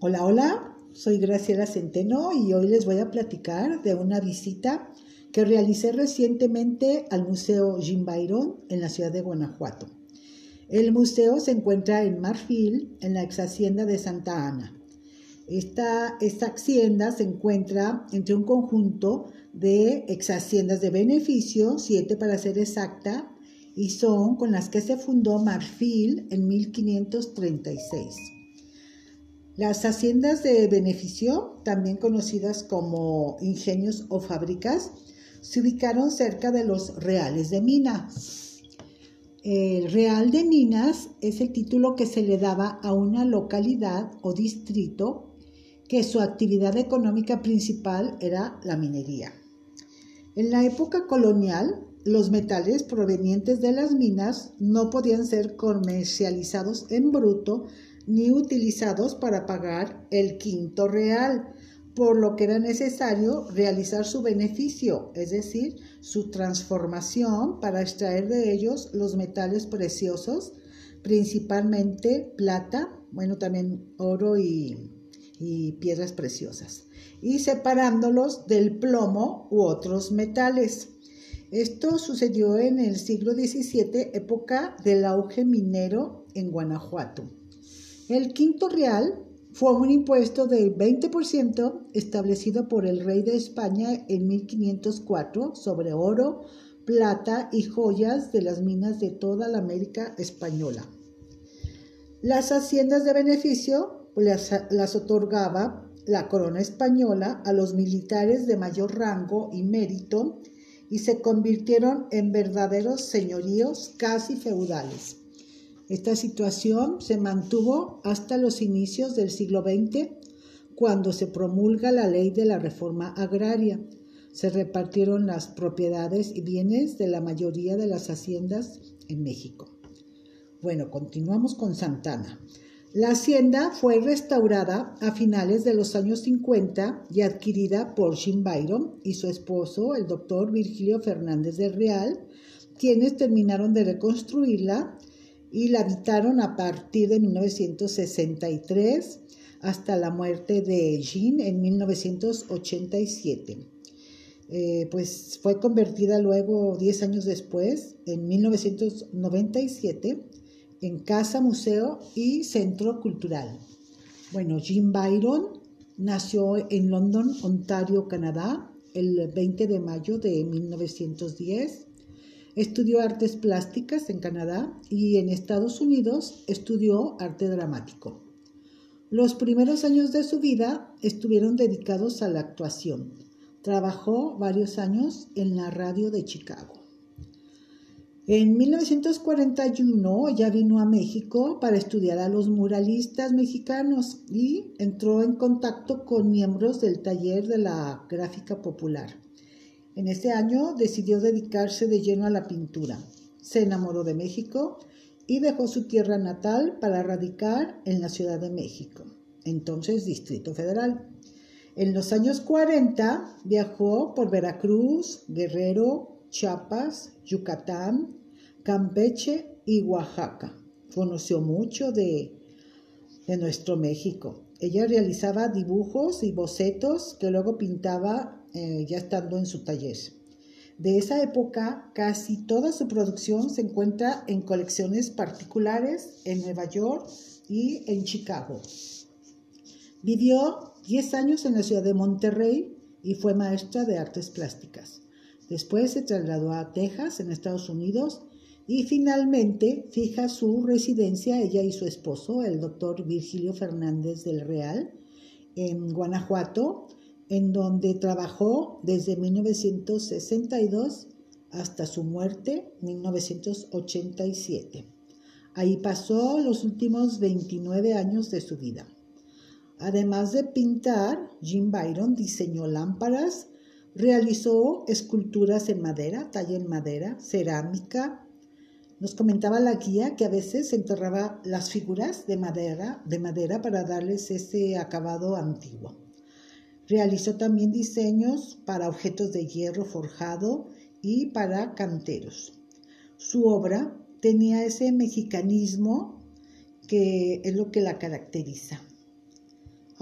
Hola, hola, soy Graciela Centeno y hoy les voy a platicar de una visita que realicé recientemente al Museo Jim Byron en la ciudad de Guanajuato. El museo se encuentra en Marfil, en la ex hacienda de Santa Ana. Esta, esta hacienda se encuentra entre un conjunto de ex haciendas de beneficio, siete para ser exacta, y son con las que se fundó Marfil en 1536. Las haciendas de beneficio, también conocidas como ingenios o fábricas, se ubicaron cerca de los reales de Minas. El Real de Minas es el título que se le daba a una localidad o distrito que su actividad económica principal era la minería. En la época colonial, los metales provenientes de las minas no podían ser comercializados en bruto ni utilizados para pagar el quinto real, por lo que era necesario realizar su beneficio, es decir, su transformación para extraer de ellos los metales preciosos, principalmente plata, bueno, también oro y, y piedras preciosas, y separándolos del plomo u otros metales. Esto sucedió en el siglo XVII, época del auge minero en Guanajuato. El quinto real fue un impuesto del 20% establecido por el rey de España en 1504 sobre oro, plata y joyas de las minas de toda la América española. Las haciendas de beneficio las, las otorgaba la corona española a los militares de mayor rango y mérito y se convirtieron en verdaderos señoríos casi feudales. Esta situación se mantuvo hasta los inicios del siglo XX, cuando se promulga la ley de la reforma agraria. Se repartieron las propiedades y bienes de la mayoría de las haciendas en México. Bueno, continuamos con Santana. La hacienda fue restaurada a finales de los años 50 y adquirida por Jim Byron y su esposo, el doctor Virgilio Fernández del Real, quienes terminaron de reconstruirla y la habitaron a partir de 1963 hasta la muerte de Jean en 1987. Eh, pues fue convertida luego, 10 años después, en 1997, en Casa Museo y Centro Cultural. Bueno, Jim Byron nació en London, Ontario, Canadá, el 20 de mayo de 1910. Estudió artes plásticas en Canadá y en Estados Unidos estudió arte dramático. Los primeros años de su vida estuvieron dedicados a la actuación. Trabajó varios años en la radio de Chicago. En 1941 ya vino a México para estudiar a los muralistas mexicanos y entró en contacto con miembros del taller de la gráfica popular. En ese año decidió dedicarse de lleno a la pintura. Se enamoró de México y dejó su tierra natal para radicar en la Ciudad de México, entonces Distrito Federal. En los años 40 viajó por Veracruz, Guerrero, Chiapas, Yucatán, Campeche y Oaxaca. Conoció mucho de, nuestro México. Ella realizaba dibujos y bocetos que luego pintaba eh, ya estando en su taller. De esa época, casi toda su producción se encuentra en colecciones particulares en Nueva York y en Chicago. Vivió 10 años en la ciudad de Monterrey y fue maestra de artes plásticas. Después se trasladó a Texas, en Estados Unidos, y finalmente fija su residencia, ella y su esposo, el doctor Virgilio Fernández del Real, en Guanajuato, en donde trabajó desde 1962 hasta su muerte, 1987. Ahí pasó los últimos 29 años de su vida. Además de pintar, Jim Byron diseñó lámparas, Realizó esculturas en madera, talla en madera, cerámica. Nos comentaba la guía que a veces enterraba las figuras de madera, de madera para darles ese acabado antiguo. Realizó también diseños para objetos de hierro forjado y para canteros. Su obra tenía ese mexicanismo que es lo que la caracteriza.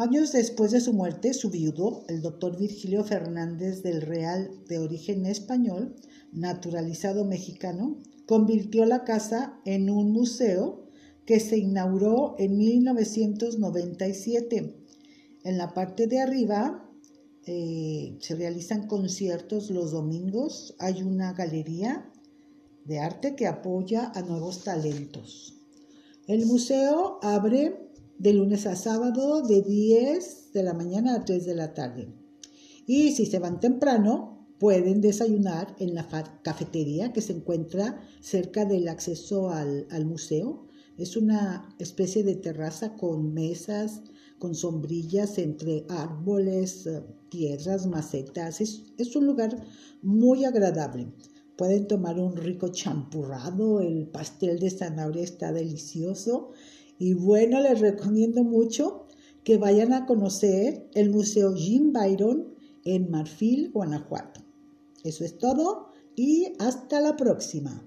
Años después de su muerte, su viudo, el doctor Virgilio Fernández del Real, de origen español, naturalizado mexicano, convirtió la casa en un museo que se inauguró en 1997. En la parte de arriba eh, se realizan conciertos los domingos, hay una galería de arte que apoya a nuevos talentos. El museo abre de lunes a sábado de 10 de la mañana a 3 de la tarde. Y si se van temprano, pueden desayunar en la cafetería que se encuentra cerca del acceso al, museo. Es una especie de terraza con mesas, con sombrillas entre árboles, tierras, macetas. Es, es un lugar muy agradable. Pueden tomar un rico champurrado, el pastel de zanahoria está delicioso y bueno, les recomiendo mucho que vayan a conocer el Museo Jim Byron en Marfil, Guanajuato. Eso es todo y hasta la próxima.